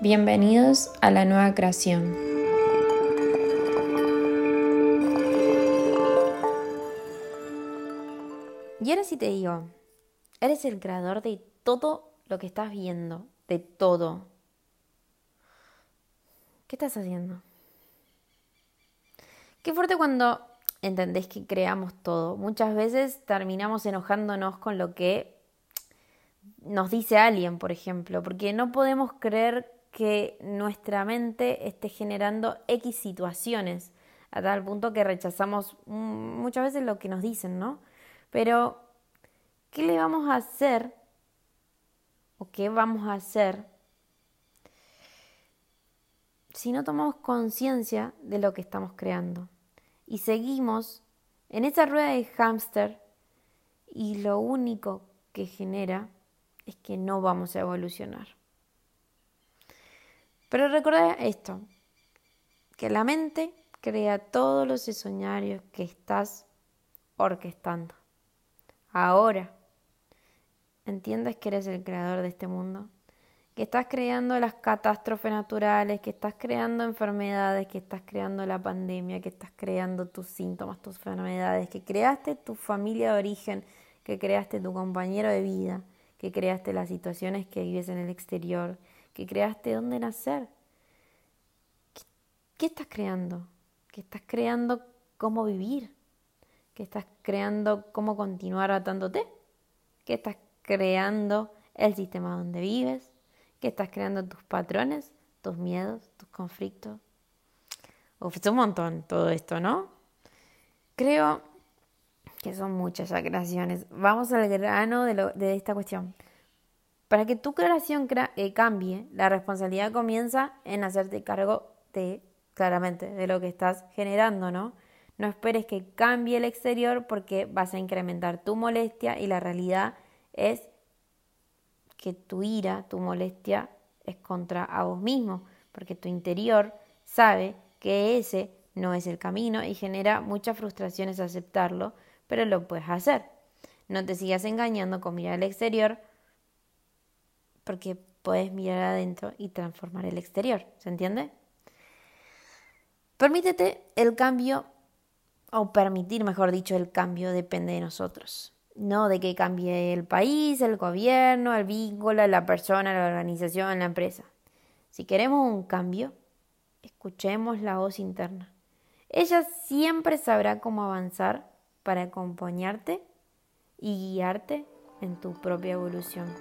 Bienvenidos a la nueva creación. Y ahora sí te digo, eres el creador de todo lo que estás viendo, de todo. ¿Qué estás haciendo? Qué fuerte cuando entendés que creamos todo. Muchas veces terminamos enojándonos con lo que nos dice alguien, por ejemplo, porque no podemos creer que nuestra mente esté generando X situaciones, a tal punto que rechazamos muchas veces lo que nos dicen, ¿no? Pero, ¿qué le vamos a hacer? ¿O qué vamos a hacer si no tomamos conciencia de lo que estamos creando? Y seguimos en esa rueda de hámster y lo único que genera es que no vamos a evolucionar. Pero recuerda esto, que la mente crea todos los escenarios que estás orquestando. Ahora, ¿entiendes que eres el creador de este mundo? Que estás creando las catástrofes naturales, que estás creando enfermedades, que estás creando la pandemia, que estás creando tus síntomas, tus enfermedades, que creaste tu familia de origen, que creaste tu compañero de vida, que creaste las situaciones que vives en el exterior, que creaste dónde nacer. ¿Qué, estás creando? ¿Qué estás creando cómo vivir? ¿Qué estás creando cómo continuar atándote? ¿Qué estás creando el sistema donde vives? ¿Qué estás creando tus patrones, tus miedos, tus conflictos? Uf, es un montón todo esto, ¿no? Creo que son muchas ya creaciones. Vamos al grano de, de esta cuestión. Para que tu creación eh, cambie, la responsabilidad comienza en hacerte cargo de, claramente, de lo que estás generando, ¿no? No esperes que cambie el exterior porque vas a incrementar tu molestia y la realidad es que tu ira, tu molestia es contra a vos mismo, porque tu interior sabe que ese no es el camino y genera muchas frustraciones aceptarlo, pero lo puedes hacer. No te sigas engañando con mirar al exterior porque puedes mirar adentro y transformar el exterior. ¿Se entiende? Permítete el cambio, o permitir, mejor dicho, el cambio depende de nosotros. No de que cambie el país, el gobierno, el vínculo, la persona, la organización, la empresa. Si queremos un cambio, escuchemos la voz interna. Ella siempre sabrá cómo avanzar para acompañarte y guiarte en tu propia evolución.